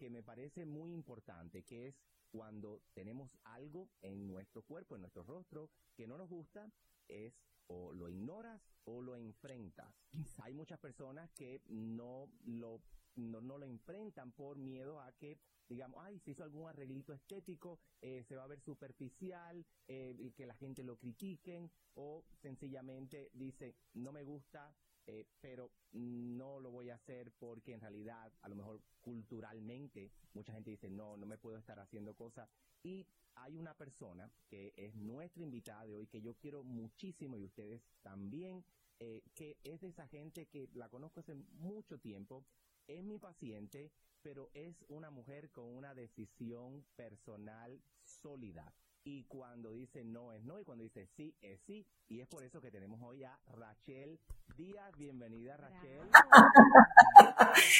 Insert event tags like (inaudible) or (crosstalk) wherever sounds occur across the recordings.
Que, me parece muy importante, que es cuando tenemos algo en nuestro cuerpo, en nuestro rostro, que no nos gusta, es o lo ignoras o lo enfrentas. Hay muchas personas que no lo, no, no lo enfrentan por miedo a que, digamos, ay, se hizo algún arreglito estético, eh, se va a ver superficial, eh, que la gente lo critiquen, o sencillamente dice, no me gusta, eh, pero no lo voy a hacer porque en realidad, a lo mejor culturalmente, mucha gente dice, no, no me puedo estar haciendo cosas. Y hay una persona que es nuestra invitada de hoy, que yo quiero muchísimo y ustedes también, eh, que es de esa gente que la conozco hace mucho tiempo, es mi paciente, pero es una mujer con una decisión personal sólida. Y cuando dice no es no, y cuando dice sí es sí. Y es por eso que tenemos hoy a Rachel Díaz. Bienvenida, Rachel.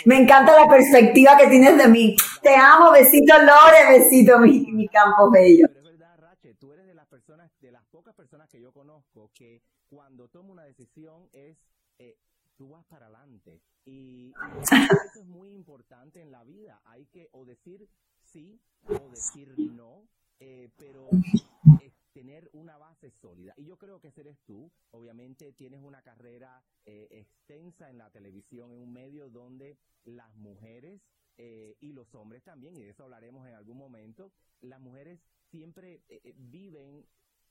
Me encanta la perspectiva que tienes de mí. Te amo, besito Lore, besito mi, mi campo bello. Pero es verdad, Rachel, tú eres de las personas, de las pocas personas que yo conozco que cuando toma una decisión es, eh, tú vas para adelante. Y eso es muy importante en la vida. Hay que o decir sí o decir no, eh, pero es tener una base sólida. Y yo creo que ese eres tú. Obviamente tienes una carrera eh, extensa en la televisión, en un medio donde las mujeres eh, y los hombres también, y de eso hablaremos en algún momento, las mujeres siempre eh, eh, viven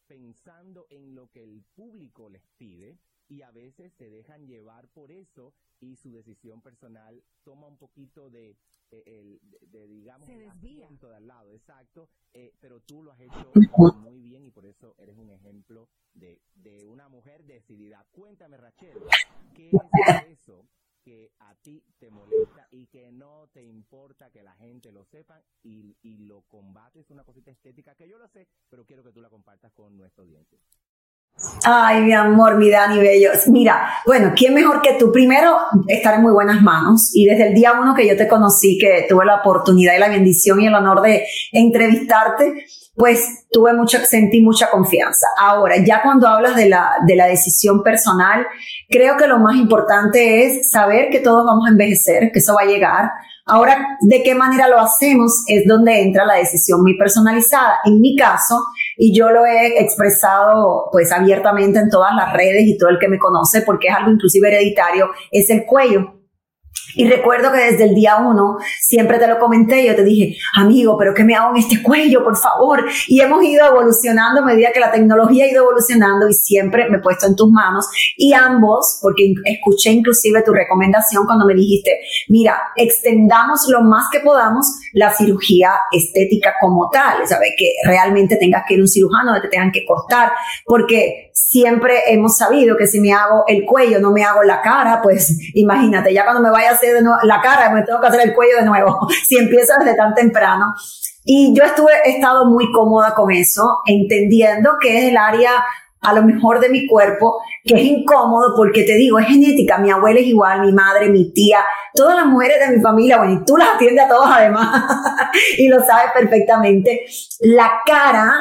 pensando en lo que el público les pide y a veces se dejan llevar por eso y su decisión personal toma un poquito de, eh, el, de, de, digamos, Se desvía. de al lado, exacto, eh, pero tú lo has hecho muy bien y por eso eres un ejemplo de, de una mujer decidida. Cuéntame, Rachel, ¿qué es eso que a ti te molesta y que no te importa que la gente lo sepa y, y lo combates una cosita estética que yo lo sé, pero quiero que tú la compartas con nuestra audiencia. Ay, mi amor, mi Dani Bello. Mira, bueno, ¿quién mejor que tú? Primero, estar en muy buenas manos. Y desde el día uno que yo te conocí, que tuve la oportunidad y la bendición y el honor de entrevistarte, pues tuve mucho, sentí mucha confianza. Ahora, ya cuando hablas de la, de la decisión personal, creo que lo más importante es saber que todos vamos a envejecer, que eso va a llegar. Ahora, ¿de qué manera lo hacemos? Es donde entra la decisión muy personalizada. En mi caso, y yo lo he expresado pues abiertamente en todas las redes y todo el que me conoce, porque es algo inclusive hereditario, es el cuello. Y recuerdo que desde el día uno siempre te lo comenté, yo te dije, amigo, pero ¿qué me hago en este cuello, por favor? Y hemos ido evolucionando a medida que la tecnología ha ido evolucionando y siempre me he puesto en tus manos. Y ambos, porque escuché inclusive tu recomendación cuando me dijiste, mira, extendamos lo más que podamos la cirugía estética como tal, ¿sabes? Que realmente tengas que ir a un cirujano, que te tengan que cortar, porque siempre hemos sabido que si me hago el cuello, no me hago la cara, pues imagínate, ya cuando me vaya a hacer la cara, me tengo que hacer el cuello de nuevo, (laughs) si empiezo desde tan temprano. Y yo estuve, he estado muy cómoda con eso, entendiendo que es el área a lo mejor de mi cuerpo, que es incómodo porque te digo, es genética, mi abuela es igual, mi madre, mi tía, todas las mujeres de mi familia, bueno, y tú las atiendes a todos además, (laughs) y lo sabes perfectamente, la cara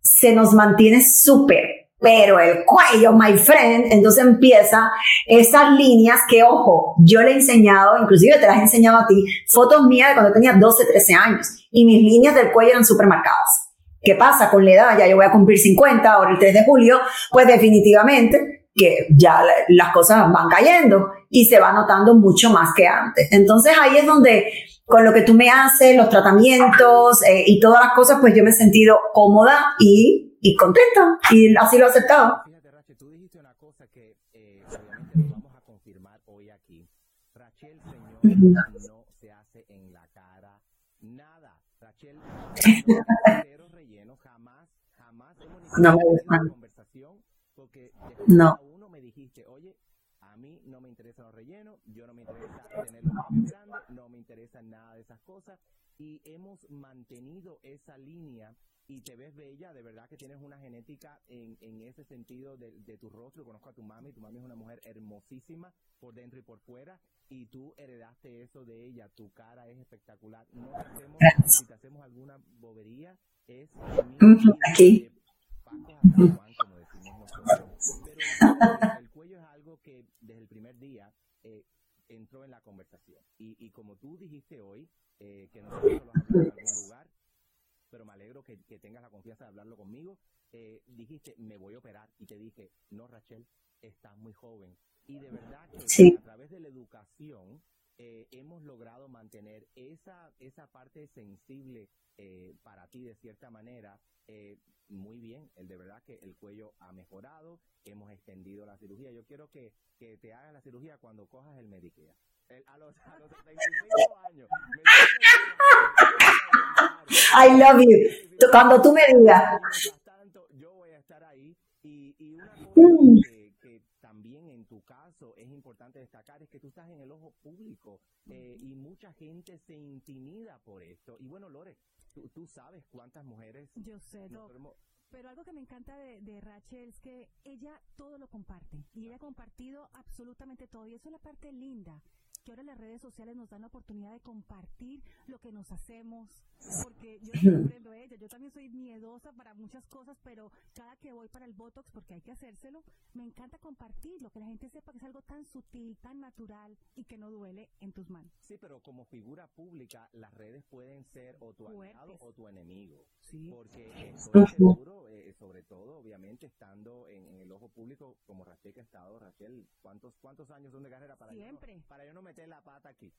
se nos mantiene súper, pero el cuello, my friend, entonces empieza esas líneas que, ojo, yo le he enseñado, inclusive te las he enseñado a ti, fotos mías de cuando tenía 12, 13 años, y mis líneas del cuello eran súper marcadas. ¿Qué pasa con la edad? Ya yo voy a cumplir 50 ahora el 3 de julio, pues definitivamente que ya la- las cosas van cayendo y se va notando mucho más que antes. Entonces ahí es donde con lo que tú me haces, los tratamientos eh, y todas las cosas, pues yo me he sentido cómoda y, y contenta y así lo he aceptado. Fíjate, Rache, tú dijiste una cosa que eh, obviamente lo vamos a confirmar hoy aquí. Rachel, señor, no se hace en la cara nada. Rachel, cero relleno, jamás, jamás hemos No me gusta. conversación porque No. uno me dijiste, oye, a mí no me interesan los rellenos, yo no me interesa tener los no me interesa nada de esas cosas y hemos mantenido esa línea y te ves bella, de verdad que tienes una genética en, en ese sentido de, de tu rostro, conozco a tu mami, tu mami es una mujer hermosísima por dentro y por fuera y tú heredaste eso de ella, tu cara es espectacular, no te hacemos, si te hacemos alguna bobería es aquí. (laughs) el cuello es algo que desde el primer día eh, entró en la conversación. Y, y como tú dijiste hoy, eh, que nosotros lo hablamos en algún lugar, pero me alegro que, que tengas la confianza de hablarlo conmigo, eh, dijiste, me voy a operar. Y te dije, no, Rachel, estás muy joven. Y de verdad que Sí. a través de la educación eh, hemos logrado mantener esa, esa parte sensible eh, para ti de cierta manera eh, muy bien. El de verdad que el cuello ha mejorado, hemos extendido la cirugía. Yo quiero que, que te hagas la cirugía cuando cojas el Medicare. El- a, los, a los 35 años. I love you. Cuando tú me digas, yo voy a estar ahí. Y, y una cosa Mm. que, que también en tu caso es importante destacar es que tú estás en el ojo público eh, y mucha gente se intimida por esto. Y bueno, Lore, tú, tú sabes cuántas mujeres Yo sé, Pero algo que me encanta de, de Rachel es que ella todo lo comparte. Y ella ha compartido absolutamente todo. Y eso es la parte linda. Que ahora las redes sociales nos dan la oportunidad de compartir lo que nos hacemos. Porque yo (clears throat) comprendo ella. Yo también soy miedosa para muchas cosas, pero cada que voy para el Botox, porque hay que hacérselo, me encanta compartirlo. Que la gente sepa que es algo tan sutil, tan natural y que no duele en tus manos. Sí, pero como figura pública, las redes pueden ser o tu aliado o tu enemigo. Sí. Porque estoy seguro, eh, sobre todo, obviamente, estando en, en el ojo público como Rachel que ha estado, Rachel, ¿cuántos, cuántos años son de carrera para yo no- Siempre. para yo no meter la pata aquí?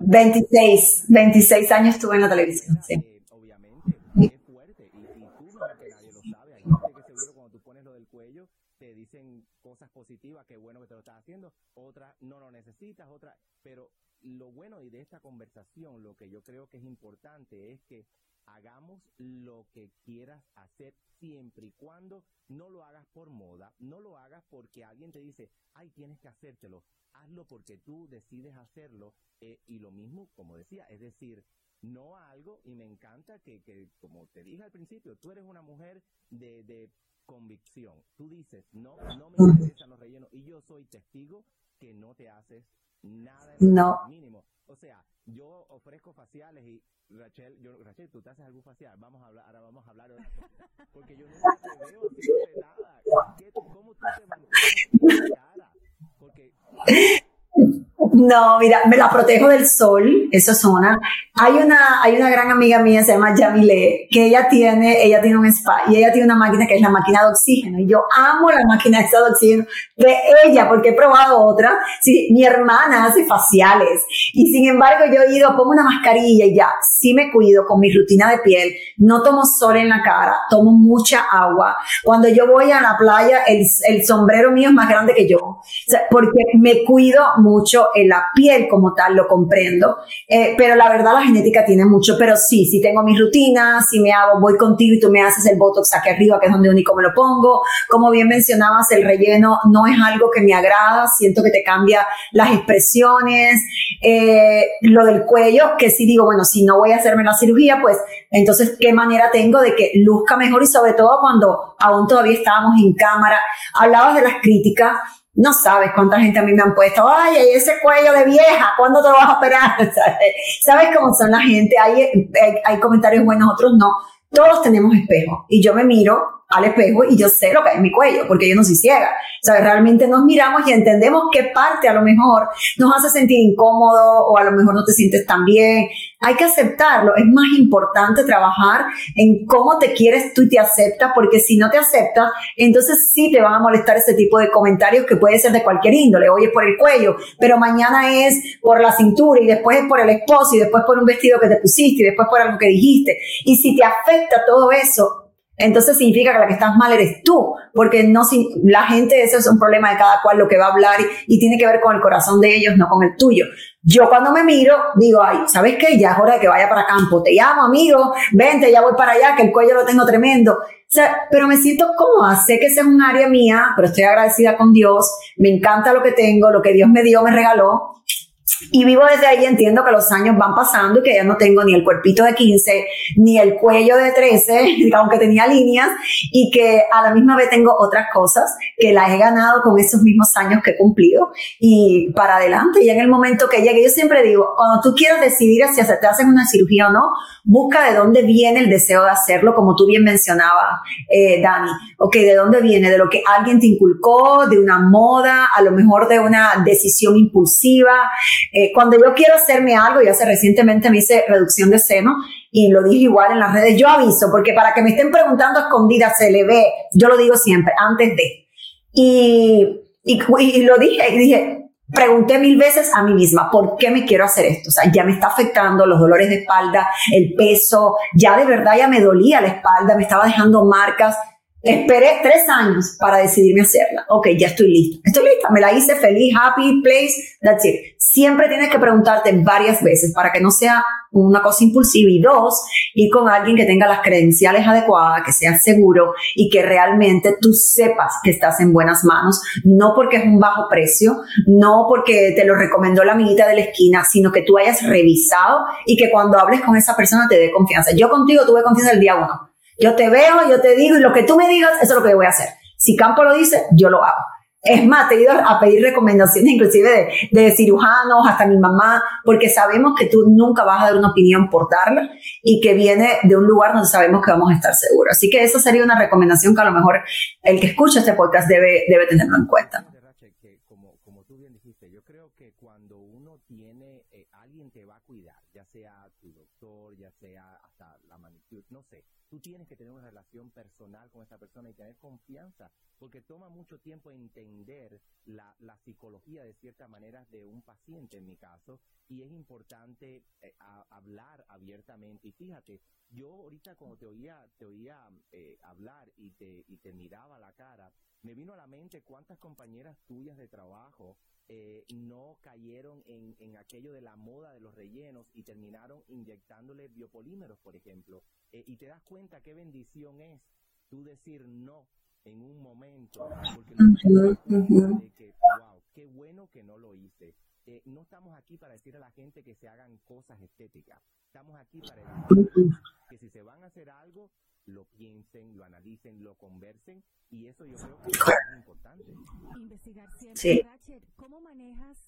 26, 26 años estuve en la televisión. Sí. Eh, obviamente, fuerte y, y tú mejor que nadie lo sabe. Hay gente que seguro cuando tú pones lo del cuello te dicen cosas positivas, qué bueno que te lo estás haciendo, otras no lo necesitas, otras, pero lo bueno y de esta conversación, lo que yo creo que es importante es que hagamos lo que quieras hacer siempre y cuando no lo hagas por moda, no lo hagas porque alguien te dice, ay, tienes que hacértelo, hazlo porque tú decides hacerlo eh, y lo mismo, como decía, es decir, no algo y me encanta que, que, como te dije al principio, tú eres una mujer de, de convicción. Tú dices, no, no me interesan los rellenos y yo soy testigo que no te haces No. O sea, yo ofrezco faciales y Rachel, yo, Rachel, tú te haces algún facial, vamos a hablar, ahora vamos a hablar cosa. porque yo nunca te veo haciéndote nada. ¿Qué, tú- ¿Cómo tú te mantienes cara? Porque No, mira, me la protejo del sol, eso es una. Hay una, hay una gran amiga mía, se llama Yamile, que ella tiene, ella tiene un spa y ella tiene una máquina que es la máquina de oxígeno. Y yo amo la máquina de oxígeno de ella porque he probado otra. Sí, mi hermana hace faciales y sin embargo yo he ido, pongo una mascarilla y ya, sí me cuido con mi rutina de piel, no tomo sol en la cara, tomo mucha agua. Cuando yo voy a la playa, el, el sombrero mío es más grande que yo. Porque me cuido mucho la piel como tal, lo comprendo. Eh, pero la verdad la genética tiene mucho. Pero sí, sí tengo mi rutina, si me hago, voy contigo y tú me haces el botox aquí arriba, que es donde único me lo pongo. Como bien mencionabas, el relleno no es algo que me agrada, siento que te cambia las expresiones. Eh, lo del cuello, que sí digo, bueno, si no voy a hacerme la cirugía, pues entonces, ¿qué manera tengo de que luzca mejor? Y sobre todo cuando aún todavía estábamos en cámara, hablabas de las críticas. No sabes cuánta gente a mí me han puesto, ay, ese cuello de vieja, ¿cuándo te lo vas a operar? (laughs) ¿Sabes? ¿Sabes cómo son la gente? Hay, hay, hay comentarios buenos, otros no. Todos tenemos espejo y yo me miro al espejo y yo sé lo que hay en mi cuello, porque yo no soy ciega. O sea, realmente nos miramos y entendemos qué parte a lo mejor nos hace sentir incómodo o a lo mejor no te sientes tan bien. Hay que aceptarlo. Es más importante trabajar en cómo te quieres tú y te aceptas, porque si no te aceptas, entonces sí te van a molestar ese tipo de comentarios que puede ser de cualquier índole. Hoy es por el cuello, pero mañana es por la cintura y después es por el esposo y después por un vestido que te pusiste y después por algo que dijiste. Y si te afecta todo eso, entonces significa que la que estás mal eres tú, porque no la gente, eso es un problema de cada cual lo que va a hablar y, tiene que ver con el corazón de ellos, no con el tuyo. Yo cuando me miro, digo, ay, ¿sabes qué? Ya es hora de que vaya para campo. Te llamo, amigo, vente, ya voy para allá, que el cuello lo tengo tremendo. O sea, pero me siento cómoda, sé que esa es un área mía, pero estoy agradecida con Dios, me encanta lo que tengo, lo que Dios me dio, me regaló, y vivo desde ahí, entiendo que los años van pasando y que ya no tengo ni el cuerpito de 15, ni el cuello de 13, (laughs) aunque tenía líneas, y que a la misma vez tengo otras cosas que las he ganado con esos mismos años que he cumplido y para adelante. Y en el momento que llegue, yo siempre digo, cuando tú quieras decidir si te hacen una cirugía o no, busca de dónde viene el deseo de hacerlo, como tú bien mencionabas, eh, Dani. Ok, ¿de dónde viene? De lo que alguien te inculcó, de una moda, a lo mejor de una decisión impulsiva eh, cuando yo quiero hacerme algo, y hace recientemente me hice reducción de seno y lo dije igual en las redes, yo aviso, porque para que me estén preguntando escondidas se le ve, yo lo digo siempre, antes de. Y, y, lo dije, y dije, pregunté mil veces a mí misma, ¿por qué me quiero hacer esto? O sea, ya me está afectando los dolores de espalda, el peso, ya de verdad ya me dolía la espalda, me estaba dejando marcas. Esperé tres años para decidirme hacerla. Ok, ya estoy lista. Estoy lista. Me la hice feliz, happy, place, that's it. Siempre tienes que preguntarte varias veces para que no sea una cosa impulsiva. Y dos, ir con alguien que tenga las credenciales adecuadas, que sea seguro y que realmente tú sepas que estás en buenas manos. No porque es un bajo precio, no porque te lo recomendó la amiguita de la esquina, sino que tú hayas revisado y que cuando hables con esa persona te dé confianza. Yo contigo tuve confianza el día uno yo te veo, yo te digo y lo que tú me digas, eso es lo que yo voy a hacer. Si Campo lo dice, yo lo hago. Es más, te he ido a pedir recomendaciones inclusive de, de, cirujanos, hasta mi mamá, porque sabemos que tú nunca vas a dar una opinión por darla y que viene de un lugar donde sabemos que vamos a estar seguros. Así que esa sería una recomendación que a lo mejor el que escucha este podcast debe, debe tenerlo en cuenta. Como, como tú bien dijiste, yo creo que cuando uno tiene eh, alguien que va a cuidar, ya sea tu doctor, ya sea hasta la manicure, no sé, tú tienes que tener una relación personal con esa persona y tener confianza, porque toma mucho tiempo entender la, la psicología de cierta manera de un paciente, en mi caso, y es importante eh, hablar abiertamente. Y fíjate, yo ahorita cuando te oía, te oía eh, hablar y te, y te miraba la cara, me vino a la mente cuántas compañeras tuyas de trabajo eh, no cayeron en, en, aquello de la moda de los rellenos y terminaron inyectándole biopolímeros, por ejemplo. Eh, y te das cuenta qué bendición es tú decir no en un momento, porque de que, wow, qué bueno que no lo hice. Eh, no estamos aquí para decir a la gente que se hagan cosas estéticas. Estamos aquí para decir que si se van a hacer algo, lo piensen, lo analicen, lo conversen y eso yo creo que es importante. Investigar siempre. ¿cómo manejas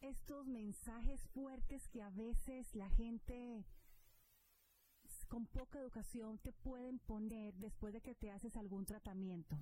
estos mensajes fuertes que a veces la gente con poca educación te pueden poner después de que te haces algún tratamiento?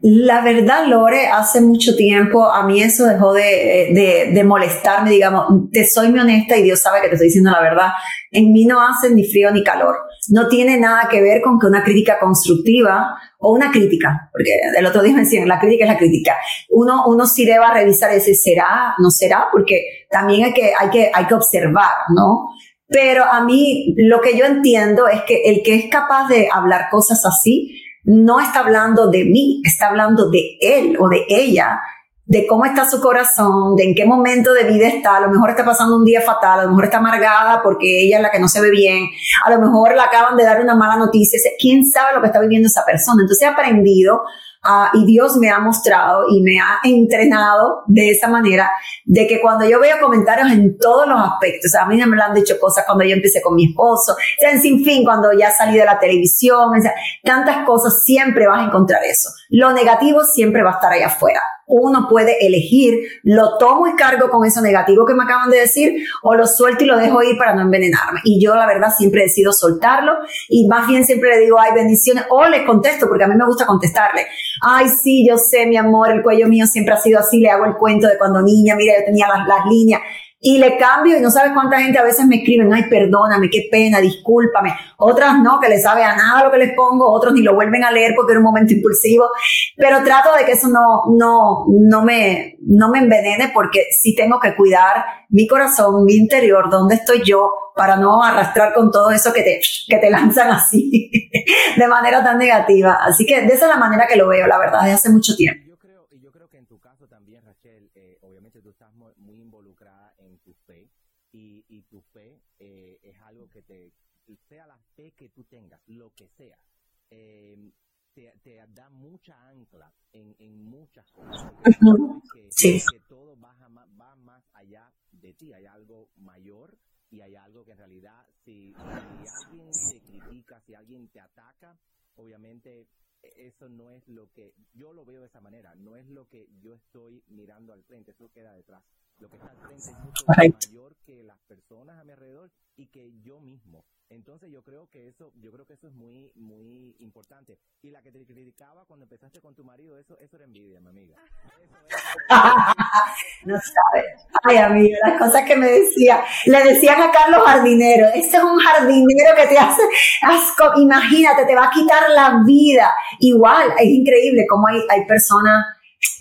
La verdad, Lore, hace mucho tiempo a mí eso dejó de, de, molestarme, digamos, te soy muy honesta y Dios sabe que te estoy diciendo la verdad. En mí no hace ni frío ni calor. No tiene nada que ver con que una crítica constructiva o una crítica, porque el otro día me decían, la crítica es la crítica. Uno, uno sí debe revisar ese será, no será, porque también hay que, hay que, hay que observar, ¿no? Pero a mí lo que yo entiendo es que el que es capaz de hablar cosas así, no está hablando de mí, está hablando de él o de ella, de cómo está su corazón, de en qué momento de vida está. A lo mejor está pasando un día fatal, a lo mejor está amargada porque ella es la que no se ve bien, a lo mejor le acaban de dar una mala noticia. ¿Quién sabe lo que está viviendo esa persona? Entonces he aprendido Ah, y Dios me ha mostrado y me ha entrenado de esa manera, de que cuando yo veo comentarios en todos los aspectos, a mí me lo han dicho cosas cuando yo empecé con mi esposo, o en sin fin, cuando ya salí de la televisión, tantas cosas, siempre vas a encontrar eso. Lo negativo siempre va a estar ahí afuera uno puede elegir, lo tomo y cargo con eso negativo que me acaban de decir, o lo suelto y lo dejo ir para no envenenarme. Y yo, la verdad, siempre decido soltarlo y más bien siempre le digo, ay, bendiciones, o le contesto, porque a mí me gusta contestarle. Ay, sí, yo sé, mi amor, el cuello mío siempre ha sido así, le hago el cuento de cuando niña, mira, yo tenía las, las líneas. Y le cambio y no sabes cuánta gente a veces me escriben, ay, perdóname, qué pena, discúlpame. Otras no, que le sabe a nada lo que les pongo, otros ni lo vuelven a leer porque era un momento impulsivo, pero trato de que eso no, no, no me, no me envenene porque sí tengo que cuidar mi corazón, mi interior, dónde estoy yo, para no arrastrar con todo eso que te, que te lanzan así, (laughs) de manera tan negativa. Así que de esa es la manera que lo veo, la verdad, desde hace mucho tiempo. Yo creo, y yo creo que en tu caso también, Rachel, eh, obviamente tú estás muy, muy involucrada en tu fe y, y tu fe eh, es algo que te, sea la fe que tú tengas, lo que sea, eh, te, te da mucha ancla en, en muchas cosas. que, Sí. que todo va, va más allá de ti, hay algo mayor y hay algo que en realidad, si, si alguien te critica, si alguien te ataca, obviamente eso no es lo que yo lo veo de esa manera, no es lo que yo estoy mirando al frente, eso queda detrás. Lo que está al frente es mucho mayor que las personas a mi alrededor y que yo mismo. Entonces yo creo que eso, yo creo que eso es muy, muy importante. Y la que te criticaba cuando empezaste con tu marido, eso, eso era envidia, mi amiga. Eso es- (laughs) No sabes. Ay, amigo, las cosas que me decía. Le decían a Carlos jardinero, ese es un jardinero que te hace asco. Imagínate, te va a quitar la vida. Igual, es increíble cómo hay, hay personas,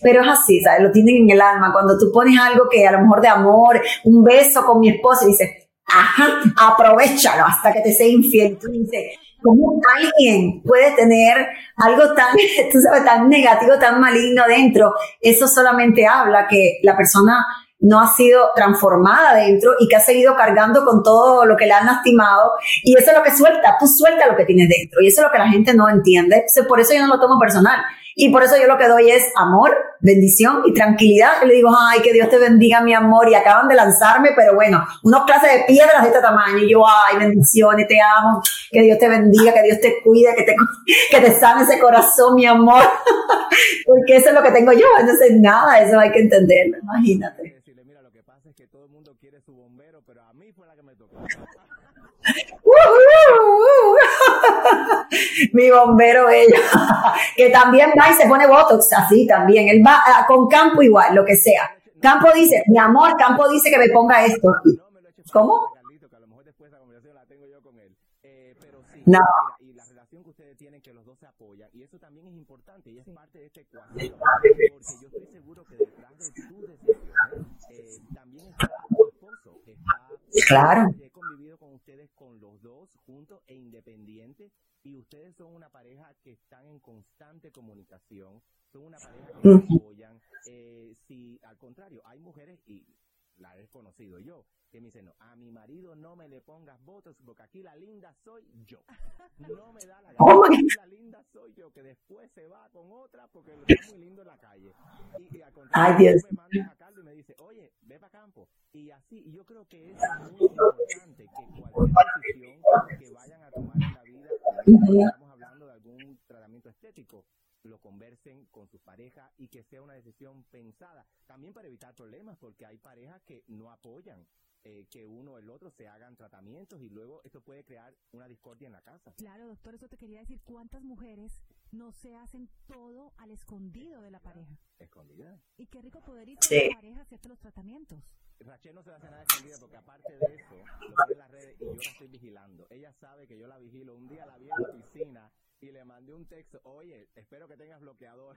pero es así, ¿sabes? Lo tienen en el alma. Cuando tú pones algo que a lo mejor de amor, un beso con mi esposo y dices, ajá, aprovechalo hasta que te sea infiel. Tú dices, ¿cómo alguien puede tener algo tan, (laughs) tú sabes, tan negativo, tan maligno dentro? Eso solamente habla que la persona no ha sido transformada dentro y que ha seguido cargando con todo lo que le han lastimado. Y eso es lo que suelta, tú suelta lo que tienes dentro. Y eso es lo que la gente no entiende. Por eso yo no lo tomo personal. Y por eso yo lo que doy es amor, bendición y tranquilidad. Y le digo, ay, que Dios te bendiga, mi amor. Y acaban de lanzarme, pero bueno, unos clases de piedras de este tamaño. Y yo, ay, bendiciones, te amo. Que Dios te bendiga, que Dios te cuide, que te, (laughs) que te sane ese corazón, mi amor. (laughs) Porque eso es lo que tengo yo. Entonces, nada, eso hay que entenderlo, imagínate. decirle, mira, lo que pasa es que todo el mundo quiere su bombero, pero a mí fue la que me tocó. ¡Ujú! (laughs) Mi bombero bello, (laughs) que también va y se pone Botox, así también. Él va ah, con Campo igual, lo que sea. Campo dice, mi amor, Campo dice que me ponga esto. ¿Cómo? Carlito, que a lo mejor después de la conversación la tengo yo con él. Eh, pero sí, No. y la relación que ustedes tienen, que los dos se apoyan, y eso también es importante, y es parte de esta ecuación, porque yo estoy seguro que detrás de tus decisiones eh, también está tu esposo, está... Claro. He convivido con ustedes con los dos juntos e independientes, y ustedes son una pareja que están en constante comunicación, son una pareja que se apoyan. Eh, si al contrario, hay mujeres, y la he conocido yo, que me dicen, no, a mi marido no me le pongas votos porque aquí la linda soy yo. (laughs) No me da la gana. Oh la linda soy yo, que después se va con otra porque está muy lindo en la calle. Y, y al contrario, Ay, Dios. me mandan a Carlos y me dice, oye, ve para campo. Y así, y yo creo que es muy importante que cualquier decisión que vayan a tomar en la vida, estamos hablando de algún tratamiento estético, lo conversen con sus parejas y que sea una decisión pensada. También para evitar problemas, porque hay parejas que no apoyan eh, que uno o el otro se hagan tratamientos y luego esto puede crear una discordia en la casa. Claro, doctor, eso te quería decir. ¿Cuántas mujeres no se hacen todo al escondido de la pareja? Escondida. Y qué rico poder ir Sí. con la pareja a hacerte los tratamientos. Rachel no se va a hacer nada escondida porque aparte de eso, lo pone en las redes y yo la estoy vigilando. Ella sabe que yo la vigilo. Un día la vi en la piscina y le mandé un texto, oye, espero que tengas bloqueador.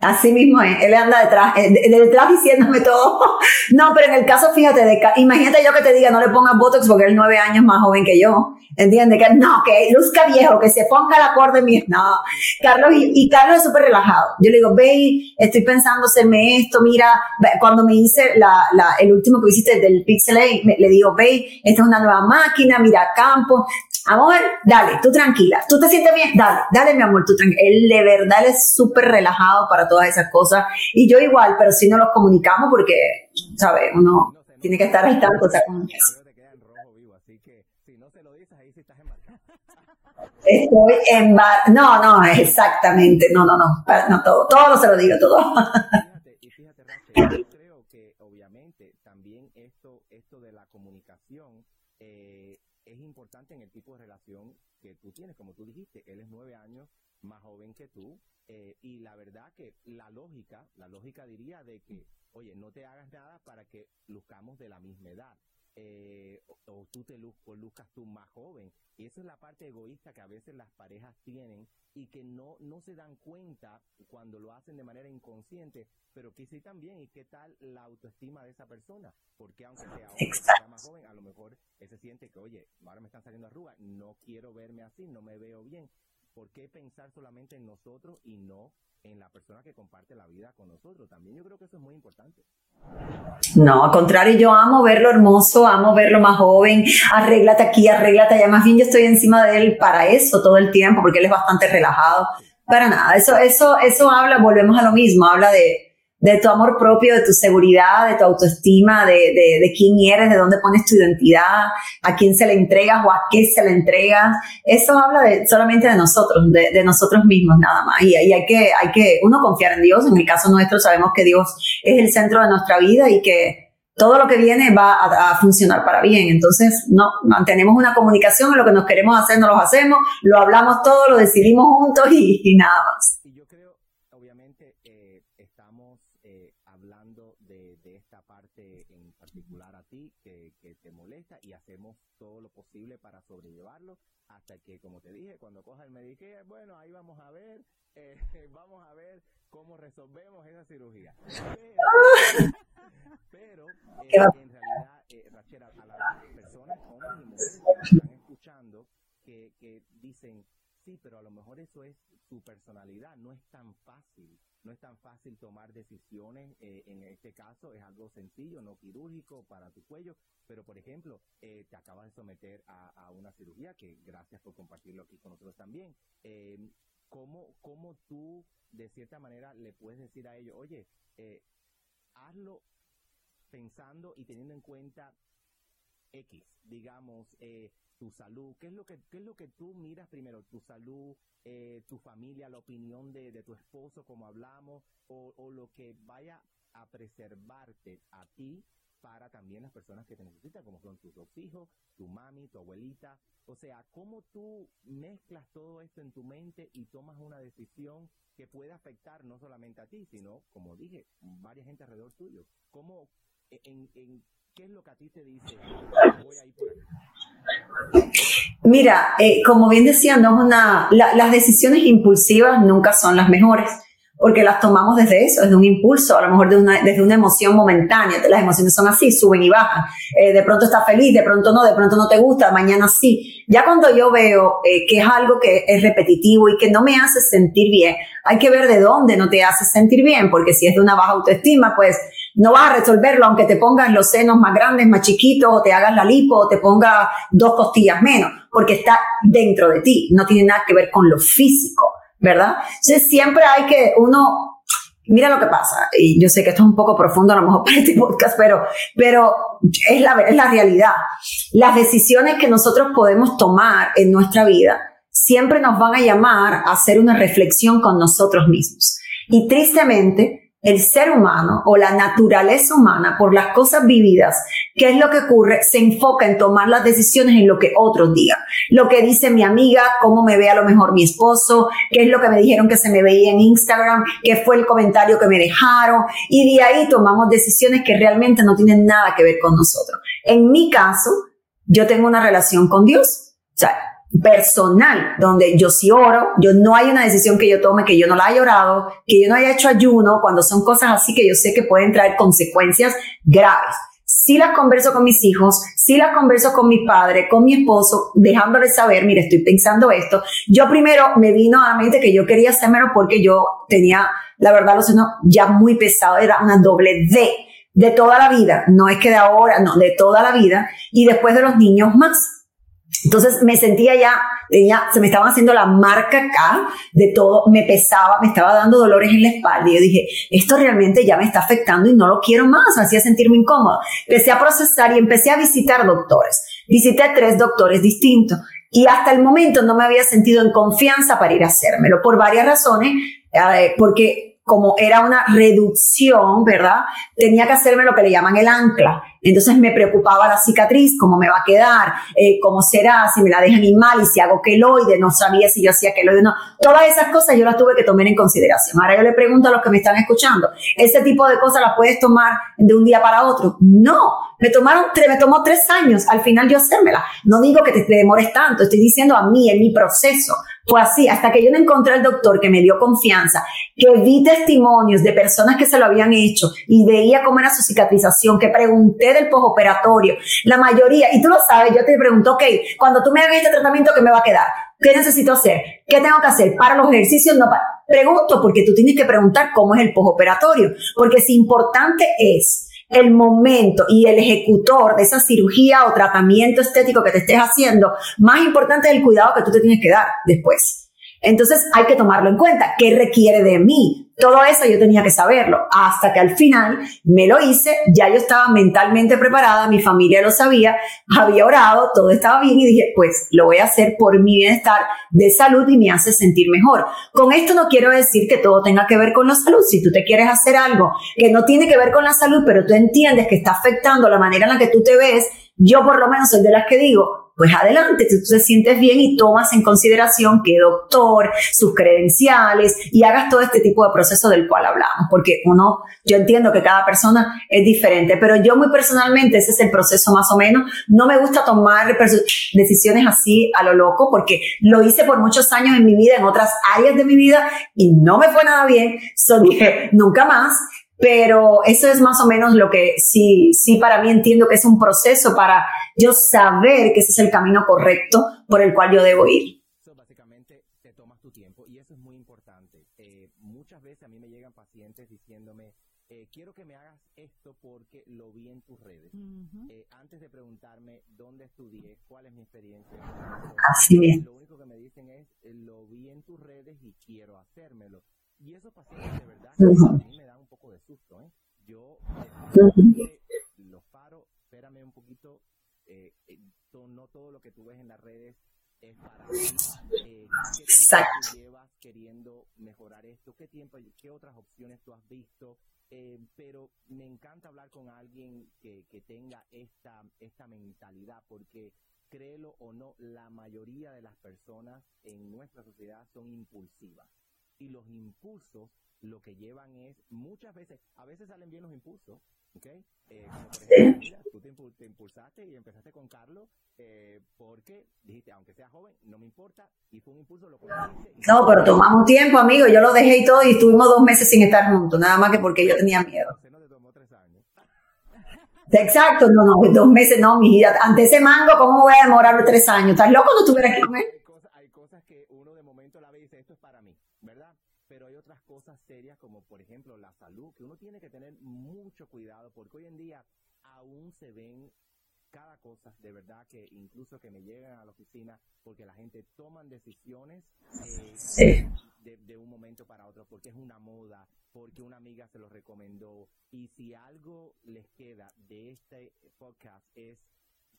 Así mismo es, él anda detrás, eh, de- de detrás diciéndome todo. (laughs) No, pero en el caso, fíjate, de, imagínate yo que te diga, no le pongas Botox porque él es nueve años más joven que yo. ¿Entiendes? Que no, que luzca viejo, que se ponga el acorde mío. No, Carlos, y, Carlos es súper relajado. Yo le digo, ve, estoy pensando hacerme esto, mira, cuando me hice la, la, el último que hiciste del Pixel 8, me- le digo, ve, esta es una nueva máquina, mira, campo. Amor, dale, tú tranquila. ¿Tú te sientes bien? Dale, dale, mi amor, tú tranquila. Él de verdad él es súper relajado para todas esas cosas. Y yo igual, pero sí no los comunicamos porque, ¿sabes? Uno No tiene que estar al tanto de esa comunicación. Te queda en rojo vivo, así que si no se lo dices, ahí sí estás embarcado. Estoy en bar. No, no, exactamente. No, no, no. No, todo, todo se lo digo, todo. Fíjate, y fíjate, Rachel, yo creo que obviamente también esto, esto de la comunicación, eh, es importante en el tipo de relación que tú tienes. Como tú dijiste, él es nueve años más joven que tú. Eh, y la verdad que la lógica, la lógica diría de que, oye, no te hagas nada para que luzcamos de la misma edad. Eh, o, tú te luzcas tú más joven. Y esa es la parte egoísta que a veces las parejas tienen y que no, no se dan cuenta cuando lo hacen de manera inconsciente, pero que sí también, ¿y qué tal la autoestima de esa persona? Porque aunque sea, más joven, a lo mejor se siente que, oye, ahora me están saliendo arrugas, no quiero verme así, no me veo bien. ¿Por qué pensar solamente en nosotros y no en la persona que comparte la vida con nosotros? También yo creo que eso es muy importante. No, al contrario, yo amo verlo hermoso, amo verlo más joven, arréglate aquí, arréglate allá. Más bien yo estoy encima de él para eso todo el tiempo, porque él es bastante relajado. Para nada, eso, eso, eso habla, volvemos a lo mismo, habla de, de tu amor propio, de tu seguridad, de tu autoestima, de, de, de, quién eres, de dónde pones tu identidad, a quién se le entregas o a qué se le entregas. Eso habla de, solamente de nosotros, de, de nosotros mismos nada más. Y, hay, que, hay que, uno, confiar en Dios. En el caso nuestro sabemos que Dios es el centro de nuestra vida y que todo lo que viene va a, funcionar para bien. Entonces, no, mantenemos una comunicación lo que nos queremos hacer, no lo hacemos, lo hablamos todo, lo decidimos juntos y nada más. y hacemos todo lo posible para sobrellevarlo hasta que, como te dije, cuando coja el Medicare, bueno, ahí vamos a ver, (laughs) eh, vamos a ver cómo resolvemos esa cirugía. Pero, (laughs) eh, en realidad, eh, Rachel, a, las personas, hombres y mujeres que están escuchando, que, que dicen, sí, pero a lo mejor eso es tu personalidad, no es tan fácil no es tan fácil tomar decisiones. Eh, en este caso es algo sencillo, no quirúrgico para tu cuello, pero por ejemplo, eh, te acabas de someter a, una cirugía, que gracias por compartirlo aquí con nosotros también. Eh, ¿cómo, ¿Cómo tú, de cierta manera, le puedes decir a ellos, oye, hazlo pensando y teniendo en cuenta X, digamos, eh, tu salud, ¿qué es lo que, qué es lo que tú miras primero? Tu salud, eh, tu familia, la opinión de, de tu esposo, como hablamos, o, o, lo que vaya a preservarte a ti para también las personas que te necesitan, como son tus dos hijos, tu mami, tu abuelita. O sea, ¿cómo tú mezclas todo esto en tu mente y tomas una decisión que puede afectar no solamente a ti, sino, como dije, varias gente alrededor tuyo? ¿Cómo, en, en ¿Qué es lo que a ti te dice? Mira, eh, como bien decía, no es una, las decisiones impulsivas nunca son las mejores, porque las tomamos desde eso, desde un impulso, a lo mejor desde una emoción momentánea. Las emociones son así, suben y bajan. Eh, de pronto estás feliz, de pronto no, de pronto no te gusta, mañana sí. Ya cuando yo veo eh, que es algo que es repetitivo y que no me hace sentir bien, hay que ver de dónde no te hace sentir bien, porque si es de una baja autoestima, pues no vas a resolverlo aunque te pongas los senos más grandes, más chiquitos, o te hagas la lipo, o te pongas dos costillas menos, porque está dentro de ti, no tiene nada que ver con lo físico, ¿verdad? Entonces siempre hay que uno, mira lo que pasa, y yo sé que esto es un poco profundo a lo mejor (laughs) para este podcast, pero, pero es la, es la realidad. Las decisiones que nosotros podemos tomar en nuestra vida siempre nos van a llamar a hacer una reflexión con nosotros mismos. Y tristemente, el ser humano o la naturaleza humana por las cosas vividas, ¿qué es lo que ocurre? Se enfoca en tomar las decisiones en lo que otros digan. Lo que dice mi amiga, cómo me ve a lo mejor mi esposo, qué es lo que me dijeron que se me veía en Instagram, qué fue el comentario que me dejaron. Y de ahí tomamos decisiones que realmente no tienen nada que ver con nosotros. En mi caso, yo tengo una relación con Dios. Personal, donde yo sí oro, yo no hay una decisión que yo tome que yo no la haya orado, que yo no haya hecho ayuno, cuando son cosas así que yo sé que pueden traer consecuencias graves. Sí las converso con mis hijos, sí las converso con mi padre, con mi esposo, dejándoles saber, mire, estoy pensando esto. Yo primero me vino a la que yo quería hacérmelo porque yo tenía, la verdad, lo sé, ya muy pesado, era una doble D de toda la vida, no es que de ahora, no, de toda la vida, y después de los niños más. Entonces me sentía ya, tenía, se me estaban haciendo la marca acá de todo, me pesaba, me estaba dando dolores en la espalda y yo dije, esto realmente ya me está afectando y no lo quiero más, me hacía sentirme incómoda. Empecé a procesar y empecé a visitar doctores. Visité tres doctores distintos y hasta el momento no me había sentido en confianza para ir a hacérmelo por varias razones, eh, porque como era una reducción, ¿verdad? Tenía que hacerme lo que le llaman el ancla. Entonces me preocupaba la cicatriz, cómo me va a quedar, eh, cómo será, si me la dejan mal y si hago queloide, no sabía si yo hacía queloide o no. Todas esas cosas yo las tuve que tomar en consideración. Ahora yo le pregunto a los que me están escuchando, ¿ese tipo de cosas las puedes tomar de un día para otro? No, me tomaron, me tomó tres años al final yo hacérmela. No digo que te demores tanto, estoy diciendo a mí, en mi proceso. Fue así, hasta que yo no encontré al doctor que me dio confianza, que vi testimonios de personas que se lo habían hecho y veía cómo era su cicatrización, que pregunté del postoperatorio. La mayoría, y tú lo sabes, yo te pregunto, ok, cuando tú me hagas este tratamiento, ¿qué me va a quedar? ¿Qué necesito hacer? ¿Qué tengo que hacer? Para los ejercicios, no para. Pregunto porque tú tienes que preguntar cómo es el postoperatorio, porque si importante es el momento y el ejecutor de esa cirugía o tratamiento estético que te estés haciendo, más importante es el cuidado que tú te tienes que dar después. Entonces hay que tomarlo en cuenta. ¿Qué requiere de mí? Todo eso yo tenía que saberlo. Hasta que al final me lo hice, ya yo estaba mentalmente preparada, mi familia lo sabía, había orado, todo estaba bien y dije, pues lo voy a hacer por mi bienestar de salud y me hace sentir mejor. Con esto no quiero decir que todo tenga que ver con la salud. Si tú te quieres hacer algo que no tiene que ver con la salud, pero tú entiendes que está afectando la manera en la que tú te ves, yo por lo menos soy de las que digo, pues adelante, si tú te sientes bien y tomas en consideración que doctor, sus credenciales y hagas todo este tipo de proceso del cual hablamos, porque uno, yo entiendo que cada persona es diferente, pero yo muy personalmente ese es el proceso más o menos. No me gusta tomar decisiones así a lo loco porque lo hice por muchos años en mi vida, en otras áreas de mi vida y no me fue nada bien. So dije, nunca más. Pero eso es más o menos lo que sí, sí para mí entiendo que es un proceso para yo saber que ese es el camino correcto por el cual yo debo ir. básicamente te tomas tu tiempo y eso es muy importante. Eh, muchas veces a mí me llegan pacientes diciéndome, eh, quiero que me hagas esto porque lo vi en tus redes. eh, antes de preguntarme dónde estudié, cuál es mi experiencia. Así es. Lo único que me dicen es, eh, lo vi en tus redes y quiero hacérmelo. Y esos pacientes de verdad Ujú. a mí me da un poco de susto, ¿eh? Yo definitivamente los paro, espérame un poquito, eh, eh, no todo lo que tú ves en las redes es para. Eh, ¿Qué Exacto. tú llevas queriendo mejorar esto? ¿Qué tiempo, qué otras opciones tú has visto? Eh, pero me encanta hablar con alguien que, que tenga esta, esta mentalidad, porque créelo o no, la mayoría de las personas en nuestra sociedad son impulsivas y los impulsos lo que llevan es muchas veces, a veces salen bien los impulsos, ¿ok? Eh, como por ejemplo, mira, tú te, impu- te impulsaste y empezaste con Carlos eh, porque dijiste, aunque sea joven, no me importa, y fue un impulso, lo No, pero tomamos tiempo, amigo. Yo lo dejé y todo y estuvimos dos meses sin estar juntos, nada más que porque yo tenía miedo. Exacto, no, no, dos meses, no, mi vida. Ante ese mango, ¿cómo voy a demorar tres años? ¿Estás loco no estuviera aquí con él? Hay cosas, hay cosas que uno de momento la ve y dice, esto es para mí, ¿verdad? Pero hay otras cosas serias como por ejemplo la salud, que uno tiene que tener mucho cuidado porque hoy en día aún se ven cada cosa, de verdad que incluso que me llegan a la oficina porque la gente toman decisiones eh, Sí. de, de un momento para otro porque es una moda, porque una amiga se lo recomendó y si algo les queda de este podcast es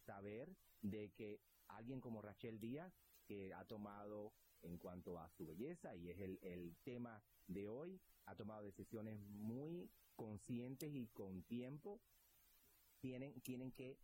saber de que alguien como Rachel Díaz, que ha tomado en cuanto a su belleza y es el, el tema de hoy, ha tomado decisiones muy conscientes y con tiempo, tienen, tienen que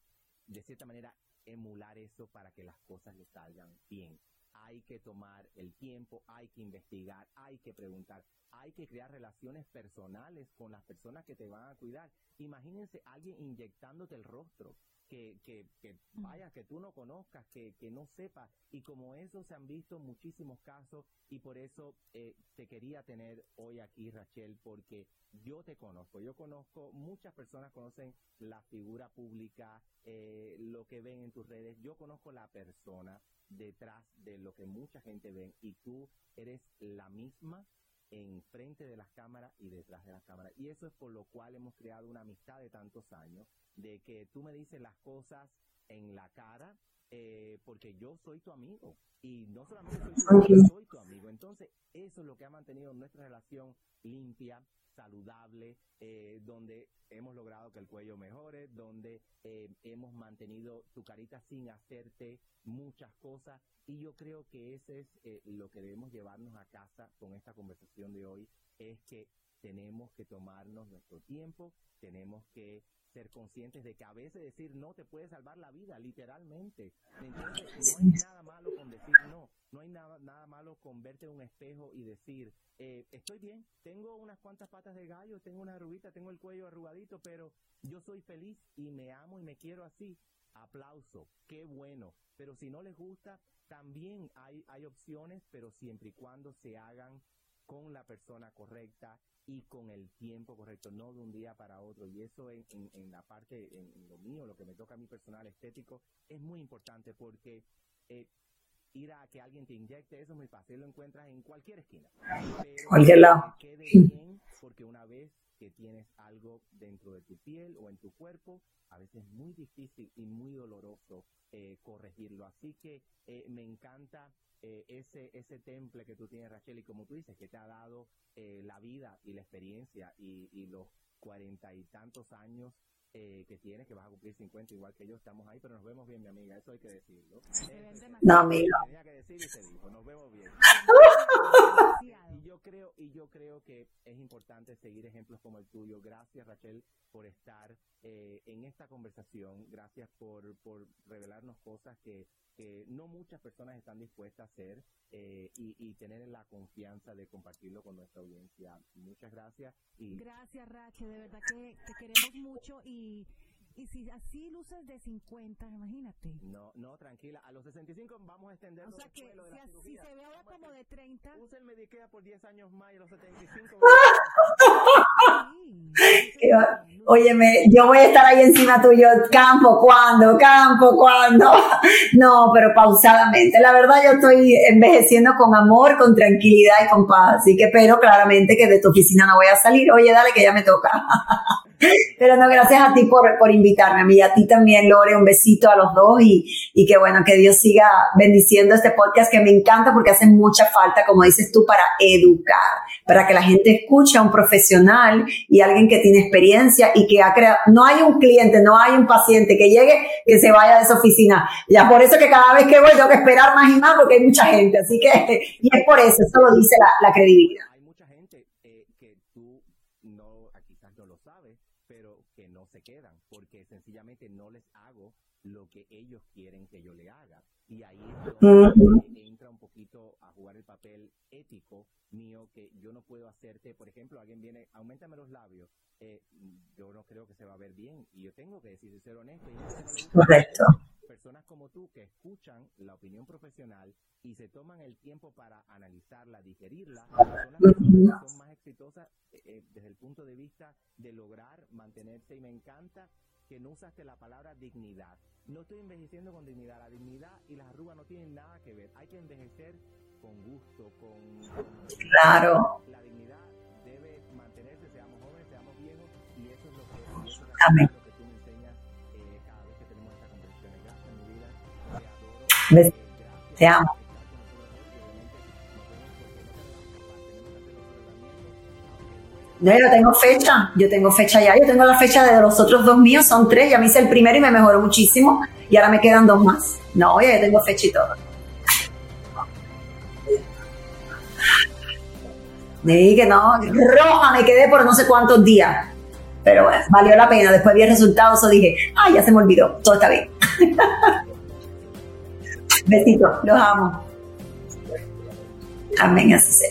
de cierta manera emular eso para que las cosas le salgan bien. Hay que tomar el tiempo, hay que investigar, hay que preguntar, hay que crear relaciones personales con las personas que te van a cuidar. Imagínense alguien inyectándote el rostro, que, que, que vaya, que tú no conozcas, que, que no sepas. Y como eso se han visto muchísimos casos y por eso eh, te quería tener hoy aquí, Rachel, porque yo te conozco, yo conozco, muchas personas conocen la figura pública, eh, lo que ven en tus redes, yo conozco la persona detrás de lo que mucha gente ve y tú eres la misma en frente de las cámaras y detrás de las cámaras. Y eso es por lo cual hemos creado una amistad de tantos años, de que tú me dices las cosas en la cara, eh, porque yo soy tu amigo. Y no solamente soy tu amigo, soy tu amigo. Entonces, eso es lo que ha mantenido nuestra relación limpia, saludable, eh, donde hemos logrado que el cuello mejore, donde eh, hemos mantenido tu carita sin hacerte muchas cosas. Y yo creo que ese es eh, lo que debemos llevarnos a casa con esta conversación de hoy, es que tenemos que tomarnos nuestro tiempo, tenemos que ser conscientes de que a veces decir no te puede salvar la vida, literalmente. Entonces, no hay nada malo con decir no, no hay nada, nada malo con verte en un espejo y decir, eh, estoy bien, tengo unas cuantas patas de gallo, tengo una arruguita, tengo el cuello arrugadito, pero yo soy feliz y me amo y me quiero así. Aplauso, qué bueno. Pero si no les gusta, también hay, hay opciones, pero siempre y cuando se hagan con la persona correcta y con el tiempo correcto, no de un día para otro. Y eso en, en, la parte, en, lo mío, lo que me toca a mi personal estético, es muy importante porque eh, ir a que alguien te inyecte, eso es muy fácil, lo encuentras en cualquier esquina. Pero cualquier lado. Que quede bien, porque una vez que tienes algo dentro de tu piel o en tu cuerpo, a veces es muy difícil y muy doloroso eh, corregirlo. Así que eh, me encanta eh, ese, ese temple que tú tienes, Rachel, y como tú dices, que te ha dado eh, la vida y la experiencia y, y los cuarenta y tantos años eh, que tienes, que vas a cumplir 50 igual que yo, estamos ahí, pero nos vemos bien, mi amiga, eso hay que decirlo. no, amigo. Tenía que decir y se dijo, nos vemos bien. (laughs) y yo creo, y yo creo que es importante seguir ejemplos como el tuyo. Gracias, Rachel, por estar eh, en esta conversación. Gracias por, por revelarnos cosas que, que no muchas personas están dispuestas a hacer eh, y, y, tener la confianza de compartirlo con nuestra audiencia. Muchas gracias. Y... Gracias, Rachel, de verdad que te queremos mucho y y si así luces de 50, imagínate. No, no, tranquila. A los 65 vamos a extender. O sea que si, si, se ve ahora como de 30. Usa el Medicare por 10 años más y a los 75. (laughs) Óyeme, yo voy a estar ahí encima tuyo. Campo, ¿cuándo? Campo, ¿cuándo? (laughs) No, pero pausadamente. La verdad, yo estoy envejeciendo con amor, con tranquilidad y con paz. Así que espero claramente que de tu oficina no voy a salir. Oye, dale que ya me toca. (laughs) Pero no, gracias a ti por, por invitarme, a mí y a ti también, Lore, un besito a los dos y, y que bueno, que Dios siga bendiciendo este podcast que me encanta porque hace mucha falta, como dices tú, para educar, para que la gente escuche a un profesional y alguien que tiene experiencia y que ha creado, no hay un cliente, no hay un paciente que llegue, que se vaya de esa oficina. Ya por eso que cada vez que voy tengo que esperar más y más porque hay mucha gente, así que, y es por eso, eso lo dice la, la credibilidad. sencillamente no les hago lo que ellos quieren que yo le haga. Y es donde entra un poquito a jugar el papel ético mío que yo no puedo hacerte, por ejemplo, alguien viene, aumentame los labios, eh, yo no creo que se va a ver bien y yo tengo que decir, ser honesto. Correcto. Personas como tú que escuchan la opinión profesional y se toman el tiempo para analizarla, digerirla, son las son más exitosas eh, eh, desde el punto de vista de lograr mantenerse y me encanta que no usaste la palabra dignidad. No estoy envejeciendo con dignidad. La dignidad y las arrugas no tienen nada que ver. Hay que envejecer con gusto, con... claro. La dignidad debe mantenerse, seamos jóvenes, seamos viejos, y eso es lo que, eso es lo que tú me enseñas eh, cada vez que tenemos esta conversación. Gracias, mi vida. Te adoro. Eh, Te amo. No, yo tengo fecha, yo tengo fecha ya, yo tengo la fecha de los otros dos míos, son tres, ya me hice el primero y me mejoró muchísimo y ahora me quedan dos más. No, ya tengo fecha y todo. Dije que no, roja me quedé por no sé cuántos días. Pero bueno, valió la pena. Después vi el resultado, eso dije, ay, ya se me olvidó, todo está bien. (laughs) Besitos, los amo. Amén, así sea.